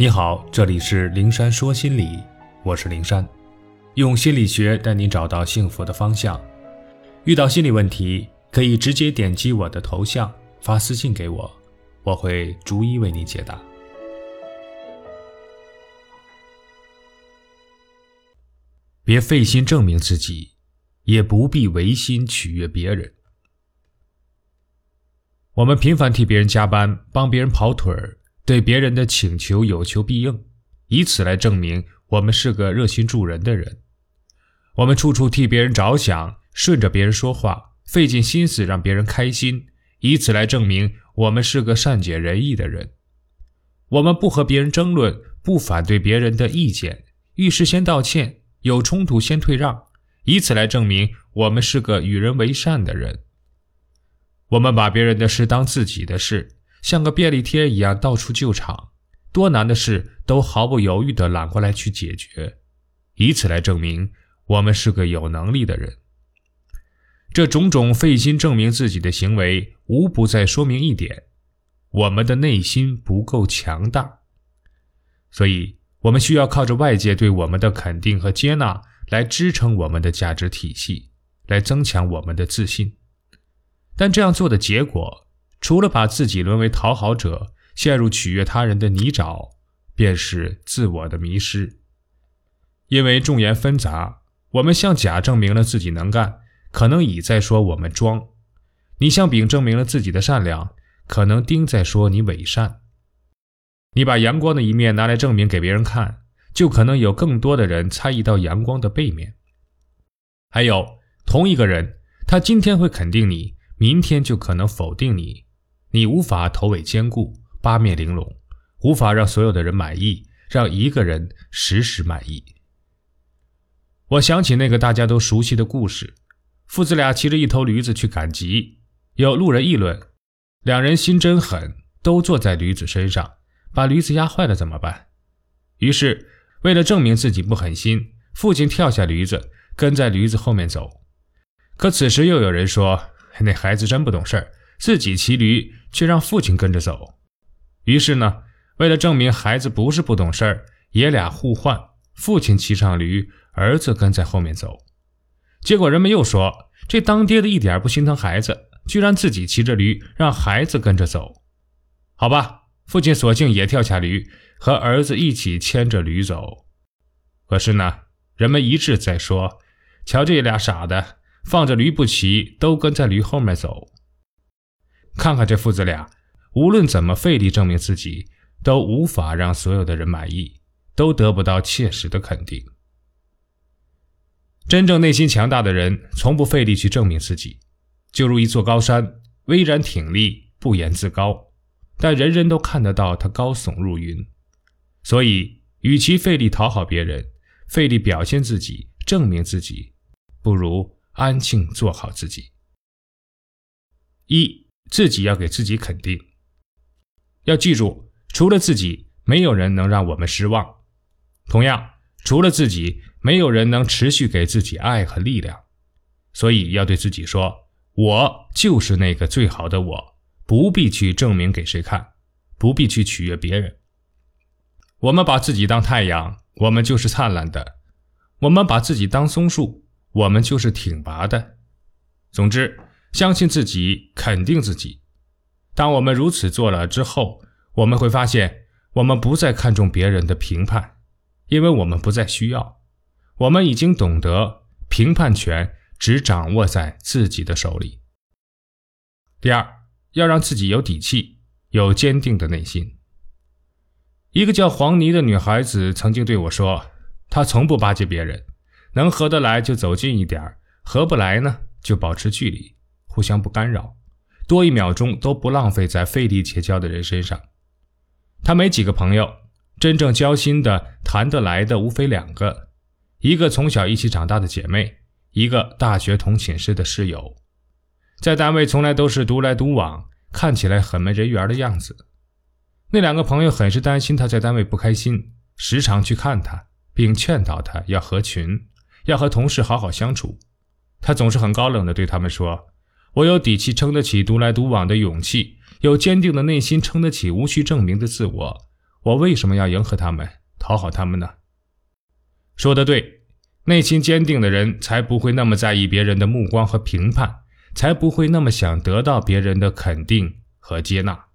你好，这里是灵山说心理，我是灵山，用心理学带你找到幸福的方向。遇到心理问题，可以直接点击我的头像发私信给我，我会逐一为你解答。别费心证明自己，也不必违心取悦别人。我们频繁替别人加班，帮别人跑腿儿，对别人的请求有求必应，以此来证明我们是个热心助人的人。我们处处替别人着想，顺着别人说话，费尽心思让别人开心，以此来证明我们是个善解人意的人。我们不和别人争论，不反对别人的意见，遇事先道歉，有冲突先退让，以此来证明我们是个与人为善的人。我们把别人的事当自己的事，像个便利贴一样到处救场，多难的事都毫不犹豫地揽过来去解决，以此来证明我们是个有能力的人。这种种费心证明自己的行为，无不在说明一点：我们的内心不够强大。所以，我们需要靠着外界对我们的肯定和接纳，来支撑我们的价值体系，来增强我们的自信。但这样做的结果，除了把自己沦为讨好者，陷入取悦他人的泥沼，便是自我的迷失。因为众言纷杂，我们向甲证明了自己能干，可能乙在说我们装；你向丙证明了自己的善良，可能丁在说你伪善。你把阳光的一面拿来证明给别人看，就可能有更多的人猜疑到阳光的背面。还有，同一个人，他今天会肯定你。明天就可能否定你，你无法头尾兼顾、八面玲珑，无法让所有的人满意，让一个人时时满意。我想起那个大家都熟悉的故事：父子俩骑着一头驴子去赶集，有路人议论，两人心真狠，都坐在驴子身上，把驴子压坏了怎么办？于是，为了证明自己不狠心，父亲跳下驴子，跟在驴子后面走。可此时又有人说。那孩子真不懂事儿，自己骑驴却让父亲跟着走。于是呢，为了证明孩子不是不懂事儿，爷俩互换，父亲骑上驴，儿子跟在后面走。结果人们又说，这当爹的一点不心疼孩子，居然自己骑着驴让孩子跟着走。好吧，父亲索性也跳下驴，和儿子一起牵着驴走。可是呢，人们一致在说，瞧这俩傻的。放着驴不骑，都跟在驴后面走。看看这父子俩，无论怎么费力证明自己，都无法让所有的人满意，都得不到切实的肯定。真正内心强大的人，从不费力去证明自己，就如一座高山，巍然挺立，不言自高，但人人都看得到他高耸入云。所以，与其费力讨好别人，费力表现自己，证明自己，不如。安静做好自己。一，自己要给自己肯定。要记住，除了自己，没有人能让我们失望。同样，除了自己，没有人能持续给自己爱和力量。所以，要对自己说：“我就是那个最好的我，不必去证明给谁看，不必去取悦别人。”我们把自己当太阳，我们就是灿烂的；我们把自己当松树。我们就是挺拔的。总之，相信自己，肯定自己。当我们如此做了之后，我们会发现，我们不再看重别人的评判，因为我们不再需要。我们已经懂得，评判权只掌握在自己的手里。第二，要让自己有底气，有坚定的内心。一个叫黄妮的女孩子曾经对我说：“她从不巴结别人。”能合得来就走近一点合不来呢就保持距离，互相不干扰，多一秒钟都不浪费在费力结交的人身上。他没几个朋友，真正交心的、谈得来的无非两个：一个从小一起长大的姐妹，一个大学同寝室的室友。在单位从来都是独来独往，看起来很没人缘的样子。那两个朋友很是担心他在单位不开心，时常去看他，并劝导他要合群。要和同事好好相处，他总是很高冷地对他们说：“我有底气撑得起独来独往的勇气，有坚定的内心撑得起无需证明的自我。我为什么要迎合他们，讨好他们呢？说的对，内心坚定的人才不会那么在意别人的目光和评判，才不会那么想得到别人的肯定和接纳。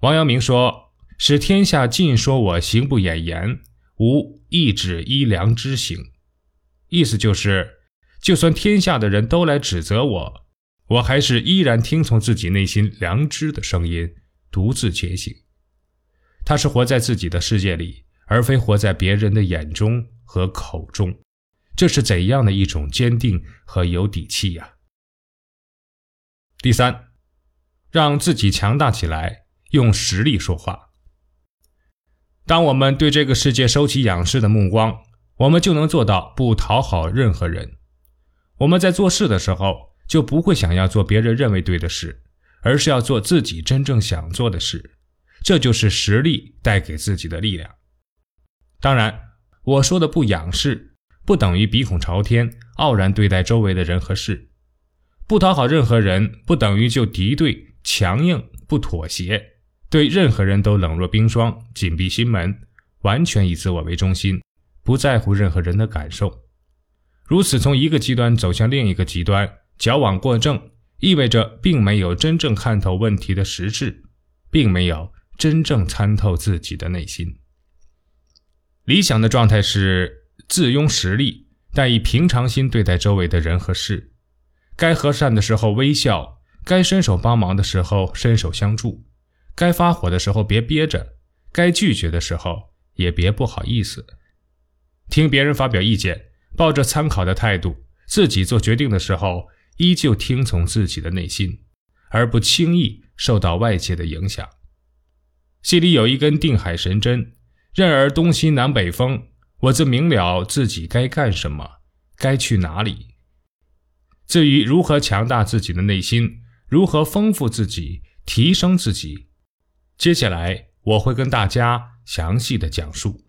王阳明说：“使天下尽说我行不掩言，无一指依良知行。”意思就是，就算天下的人都来指责我，我还是依然听从自己内心良知的声音，独自前行。他是活在自己的世界里。而非活在别人的眼中和口中，这是怎样的一种坚定和有底气呀？第三，让自己强大起来，用实力说话。当我们对这个世界收起仰视的目光，我们就能做到不讨好任何人。我们在做事的时候，就不会想要做别人认为对的事，而是要做自己真正想做的事。这就是实力带给自己的力量。当然，我说的不仰视，不等于鼻孔朝天、傲然对待周围的人和事；不讨好任何人，不等于就敌对、强硬、不妥协，对任何人都冷若冰霜、紧闭心门，完全以自我为中心，不在乎任何人的感受。如此从一个极端走向另一个极端，矫枉过正，意味着并没有真正看透问题的实质，并没有真正参透自己的内心。理想的状态是自拥实力，但以平常心对待周围的人和事。该和善的时候微笑，该伸手帮忙的时候伸手相助，该发火的时候别憋着，该拒绝的时候也别不好意思。听别人发表意见，抱着参考的态度；自己做决定的时候，依旧听从自己的内心，而不轻易受到外界的影响。心里有一根定海神针。任尔东西南北风，我自明了自己该干什么，该去哪里。至于如何强大自己的内心，如何丰富自己、提升自己，接下来我会跟大家详细的讲述。